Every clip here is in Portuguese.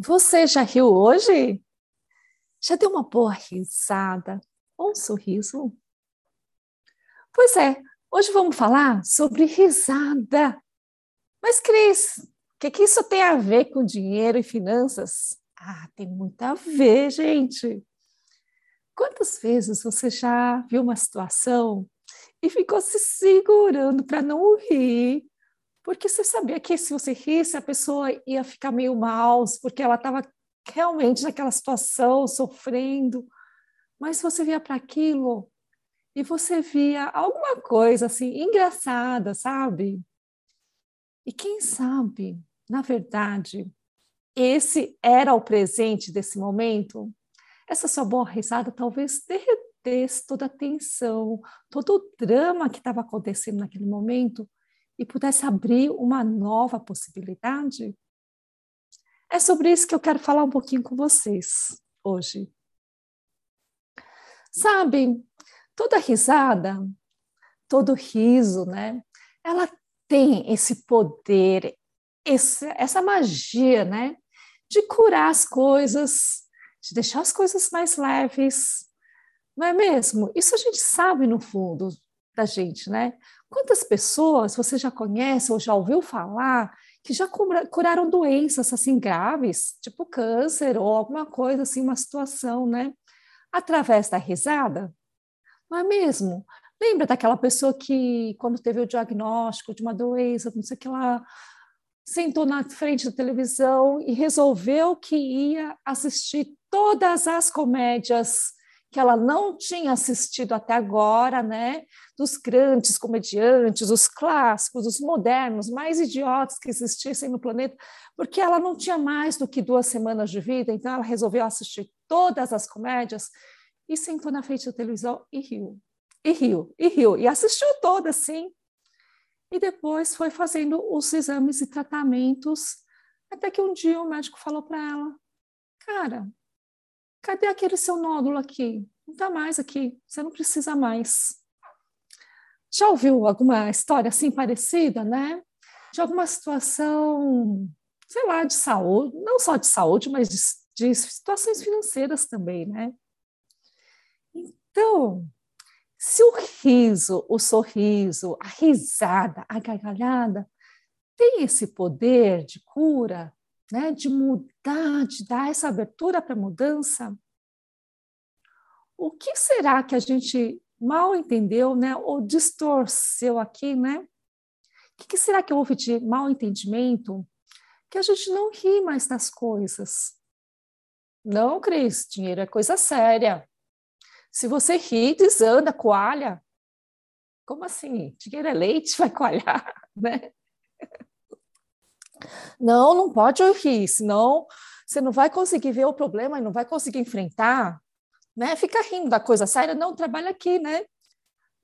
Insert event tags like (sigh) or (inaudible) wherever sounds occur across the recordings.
Você já riu hoje? Já deu uma boa risada ou um sorriso? Pois é, hoje vamos falar sobre risada. Mas, Cris, o que, que isso tem a ver com dinheiro e finanças? Ah, tem muito a ver, gente. Quantas vezes você já viu uma situação e ficou se segurando para não rir porque você sabia que se você risse, a pessoa ia ficar meio mal, porque ela estava realmente naquela situação, sofrendo. Mas você via para aquilo e você via alguma coisa assim engraçada, sabe? E quem sabe, na verdade, esse era o presente desse momento? Essa sua boa risada talvez derretesse toda a tensão, todo o drama que estava acontecendo naquele momento e pudesse abrir uma nova possibilidade? É sobre isso que eu quero falar um pouquinho com vocês hoje. Sabe, toda risada, todo riso, né? Ela tem esse poder, esse, essa magia, né? De curar as coisas, de deixar as coisas mais leves, não é mesmo? Isso a gente sabe no fundo da gente, né? Quantas pessoas você já conhece ou já ouviu falar que já curaram doenças assim graves, tipo câncer ou alguma coisa assim, uma situação, né? Através da risada? Não é mesmo? Lembra daquela pessoa que, quando teve o diagnóstico de uma doença, não sei o que lá, sentou na frente da televisão e resolveu que ia assistir todas as comédias que ela não tinha assistido até agora, né? Dos grandes comediantes, os clássicos, os modernos, mais idiotas que existissem no planeta, porque ela não tinha mais do que duas semanas de vida, então ela resolveu assistir todas as comédias e sentou na frente da televisão e riu, e riu, e riu, e assistiu toda, sim. E depois foi fazendo os exames e tratamentos, até que um dia o médico falou para ela: Cara, Cadê aquele seu nódulo aqui? Não está mais aqui, você não precisa mais. Já ouviu alguma história assim parecida, né? De alguma situação, sei lá, de saúde, não só de saúde, mas de, de situações financeiras também, né? Então, se o riso, o sorriso, a risada, a gargalhada tem esse poder de cura, né, de mudar, de dar essa abertura para mudança, o que será que a gente mal entendeu, né, ou distorceu aqui, né? O que será que houve de mal entendimento que a gente não ri mais das coisas? Não, Cris, dinheiro é coisa séria. Se você ri, desanda, coalha. Como assim? Dinheiro é leite, (laughs) vai coalhar, né? Não, não pode rir, senão você não vai conseguir ver o problema e não vai conseguir enfrentar, né? Fica rindo da coisa séria, não, trabalha aqui, né?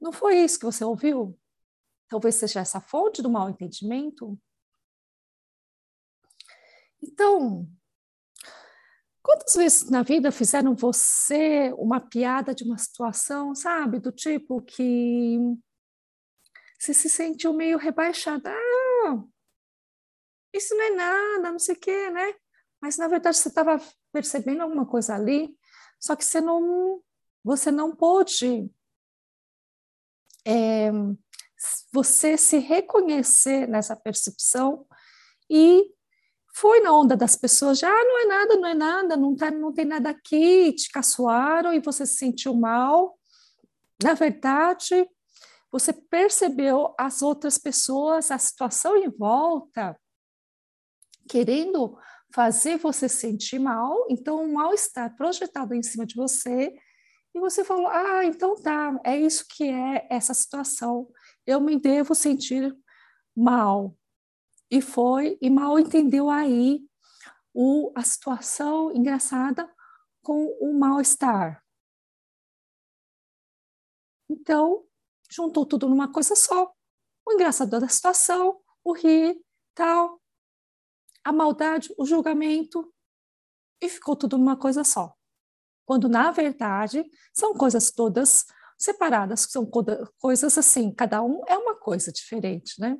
Não foi isso que você ouviu? Talvez seja essa fonte do mal entendimento. Então, quantas vezes na vida fizeram você uma piada de uma situação, sabe, do tipo que você se sentiu meio rebaixada? Ah, isso não é nada, não sei o quê, né? Mas na verdade você estava percebendo alguma coisa ali, só que você não, você não pôde é, você se reconhecer nessa percepção e foi na onda das pessoas, já ah, não é nada, não é nada, não, tá, não tem nada aqui, te caçoaram e você se sentiu mal. Na verdade, você percebeu as outras pessoas, a situação em volta, querendo fazer você sentir mal, então o mal está projetado em cima de você, e você falou: ah, então tá, é isso que é essa situação, eu me devo sentir mal. E foi, e mal entendeu aí o, a situação engraçada com o mal-estar. Então, juntou tudo numa coisa só. O engraçado da situação, o rir, tal, a maldade, o julgamento, e ficou tudo numa coisa só. Quando, na verdade, são coisas todas separadas, são coisas assim, cada um é uma coisa diferente, né?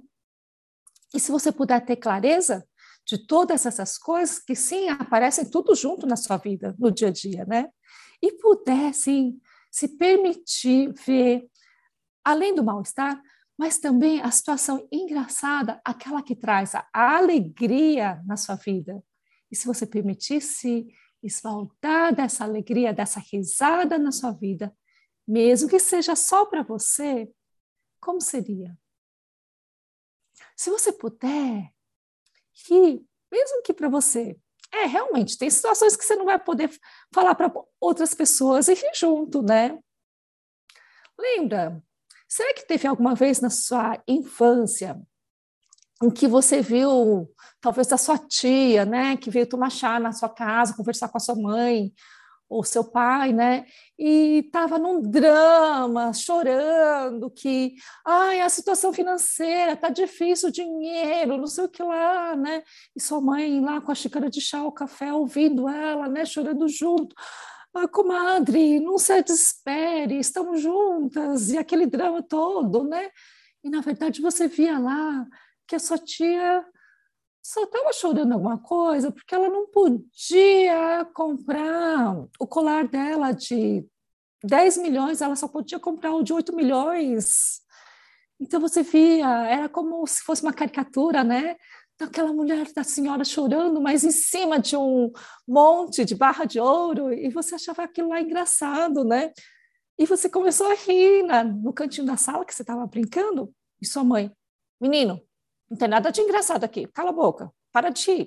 E se você puder ter clareza de todas essas coisas que sim aparecem tudo junto na sua vida, no dia a dia, né? E puder sim se permitir ver além do mal-estar, mas também a situação engraçada, aquela que traz a alegria na sua vida. E se você permitisse esvaltar dessa alegria, dessa risada na sua vida, mesmo que seja só para você, como seria? Se você puder rir, mesmo que para você, é realmente tem situações que você não vai poder falar para outras pessoas e rir junto, né? Lembra Será que teve alguma vez na sua infância em que você viu, talvez a sua tia, né, que veio tomar chá na sua casa, conversar com a sua mãe ou seu pai, né, e estava num drama, chorando que, ai, a situação financeira tá difícil, o dinheiro, não sei o que lá, né, e sua mãe lá com a xícara de chá, o café, ouvindo ela, né, chorando junto comadre, não se desespere, estamos juntas, e aquele drama todo, né? E, na verdade, você via lá que a sua tia só estava chorando alguma coisa porque ela não podia comprar o colar dela de 10 milhões, ela só podia comprar o de 8 milhões. Então você via, era como se fosse uma caricatura, né? Daquela mulher, da senhora chorando, mas em cima de um monte de barra de ouro, e você achava aquilo lá engraçado, né? E você começou a rir na, no cantinho da sala que você estava brincando, e sua mãe, menino, não tem nada de engraçado aqui, cala a boca, para de rir.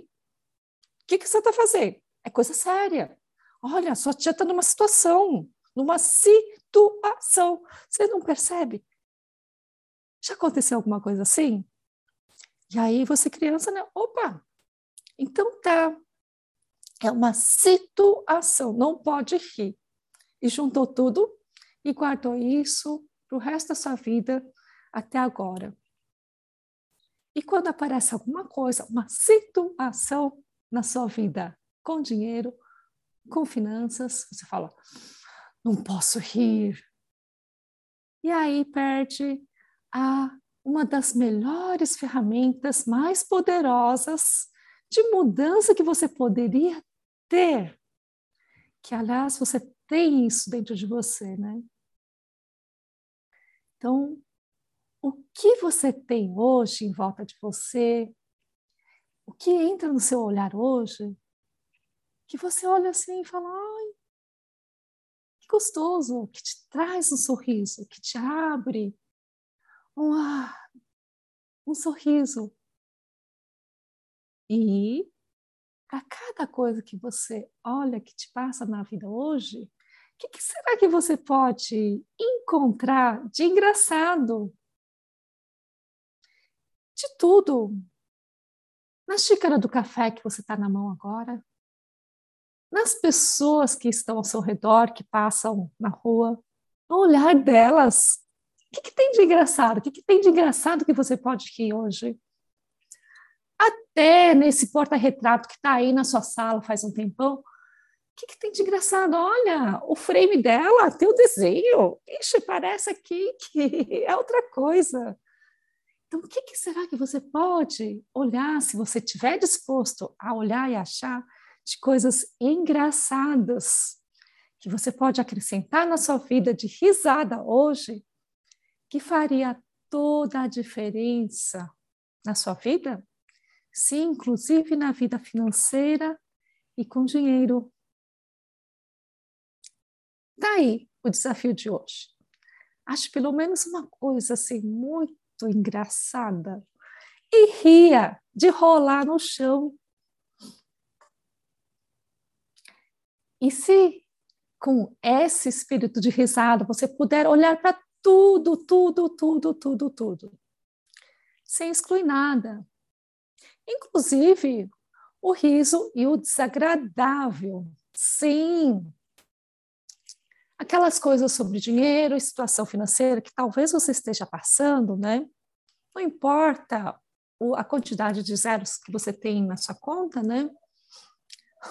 O que, que você está fazendo? É coisa séria. Olha, sua tia está numa situação, numa situação. Você não percebe? Já aconteceu alguma coisa assim? E aí você criança, né? Opa, então tá. É uma situação, não pode rir. E juntou tudo e guardou isso para o resto da sua vida até agora. E quando aparece alguma coisa, uma situação na sua vida, com dinheiro, com finanças, você fala: não posso rir. E aí perde a uma das melhores ferramentas mais poderosas de mudança que você poderia ter. Que, aliás, você tem isso dentro de você, né? Então, o que você tem hoje em volta de você, o que entra no seu olhar hoje, que você olha assim e fala: ai, que gostoso, que te traz um sorriso, que te abre um, ah, um sorriso. E para cada coisa que você olha que te passa na vida hoje, o que, que, será que você pode encontrar de engraçado? De tudo. Na xícara do café que você está na mão agora, nas pessoas que estão ao seu redor, que passam na rua, no olhar delas, o que, que tem de engraçado? O que, que tem de engraçado que você pode rir hoje? Até nesse porta-retrato que está aí na sua sala faz um tempão, o que, que, tem de engraçado? Olha, o frame dela, tem o desenho. Ixi, parece aqui que é outra coisa. Então, o que, que, será que você pode olhar, se você estiver disposto a olhar e achar de coisas engraçadas que você pode acrescentar na sua vida de risada hoje que faria toda a diferença na sua vida? Sim, inclusive na vida financeira e com dinheiro. Daí tá o desafio de hoje. Acho pelo menos uma coisa assim muito engraçada e ria de rolar no chão. E se com esse espírito de risada você puder olhar para tudo, tudo, tudo, tudo, tudo. Sem excluir nada. Inclusive, o riso e o desagradável. Sim. Aquelas coisas sobre dinheiro e situação financeira que talvez você esteja passando, né? Não importa a quantidade de zeros que você tem na sua conta, né?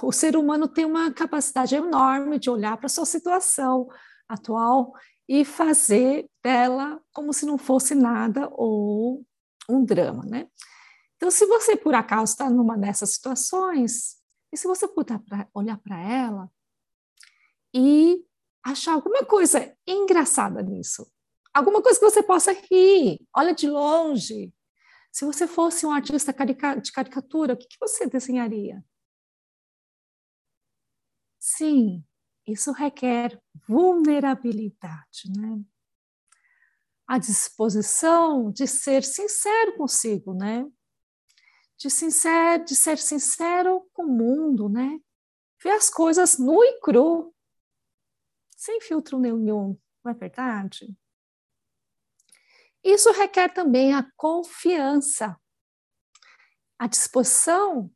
O ser humano tem uma capacidade enorme de olhar para a sua situação atual e fazer dela como se não fosse nada ou um drama, né? Então, se você por acaso está numa dessas situações, e se você puder olhar para ela e achar alguma coisa engraçada nisso, alguma coisa que você possa rir, olha de longe. Se você fosse um artista de caricatura, o que, que você desenharia? Sim, isso requer vulnerabilidade, né? A disposição de ser sincero consigo, né? De, sincero, de ser sincero com o mundo, né? Ver as coisas nu e cru, sem filtro nenhum, não é verdade? Isso requer também a confiança, a disposição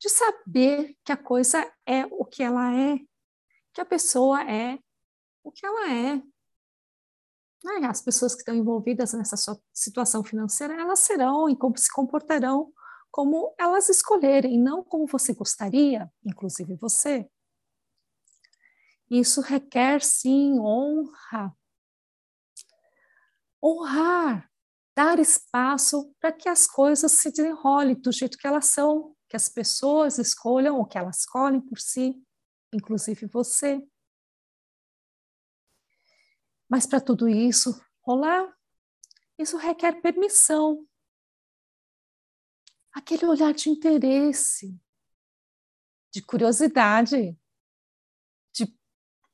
de saber que a coisa é o que ela é, que a pessoa é o que ela é. Né? As pessoas que estão envolvidas nessa situação financeira, elas serão e como se comportarão como elas escolherem, não como você gostaria, inclusive você. Isso requer, sim, honra. Honrar, dar espaço para que as coisas se desenrolem do jeito que elas são, que as pessoas escolham o que elas escolhem por si, inclusive você. Mas para tudo isso rolar, isso requer permissão. Aquele olhar de interesse, de curiosidade, de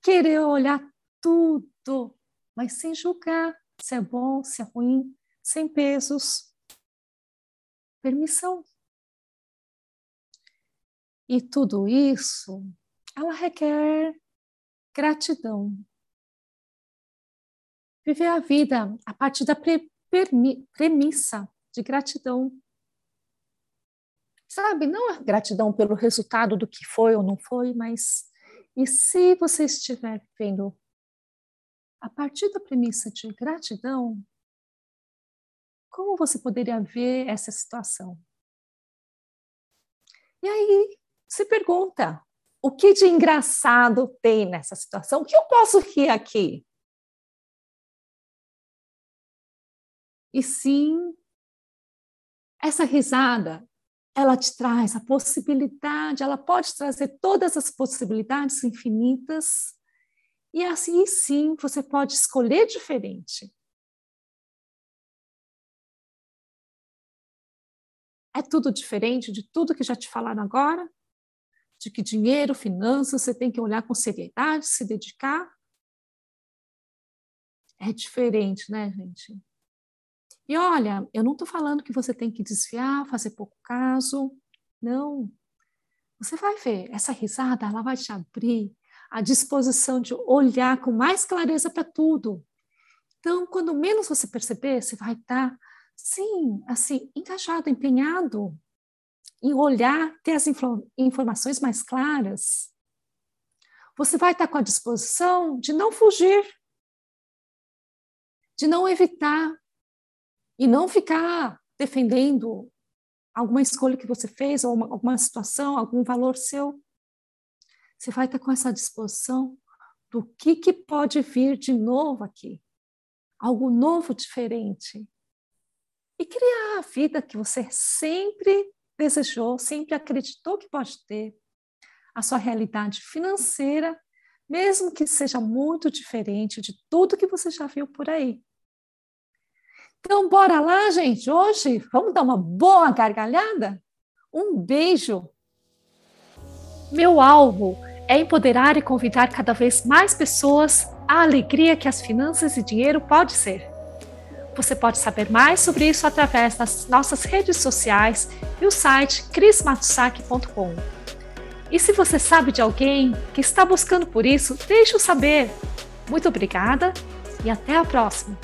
querer olhar tudo, mas sem julgar se é bom, se é ruim, sem pesos. Permissão. E tudo isso, ela requer gratidão. Viver a vida a partir da pre premissa de gratidão. Sabe, não a gratidão pelo resultado do que foi ou não foi, mas e se você estiver vivendo a partir da premissa de gratidão, como você poderia ver essa situação? E aí, se pergunta: o que de engraçado tem nessa situação? O que eu posso rir aqui? E sim, essa risada, ela te traz a possibilidade, ela pode trazer todas as possibilidades infinitas, e assim sim você pode escolher diferente. É tudo diferente de tudo que já te falaram agora? De que dinheiro, finanças, você tem que olhar com seriedade, se dedicar. É diferente, né, gente? E olha, eu não estou falando que você tem que desviar, fazer pouco caso. Não. Você vai ver, essa risada, ela vai te abrir a disposição de olhar com mais clareza para tudo. Então, quando menos você perceber, você vai estar, tá, sim, assim, engajado, empenhado em olhar, ter as informações mais claras, você vai estar com a disposição de não fugir, de não evitar e não ficar defendendo alguma escolha que você fez, ou uma, alguma situação, algum valor seu. Você vai estar com essa disposição do que, que pode vir de novo aqui, algo novo, diferente. E criar a vida que você sempre desejou, sempre acreditou que pode ter, a sua realidade financeira, mesmo que seja muito diferente de tudo que você já viu por aí. Então, bora lá, gente, hoje vamos dar uma boa gargalhada? Um beijo! Meu alvo é empoderar e convidar cada vez mais pessoas à alegria que as finanças e dinheiro pode ser. Você pode saber mais sobre isso através das nossas redes sociais e o site crismatosaki.com. E se você sabe de alguém que está buscando por isso, deixe-o saber. Muito obrigada e até a próxima!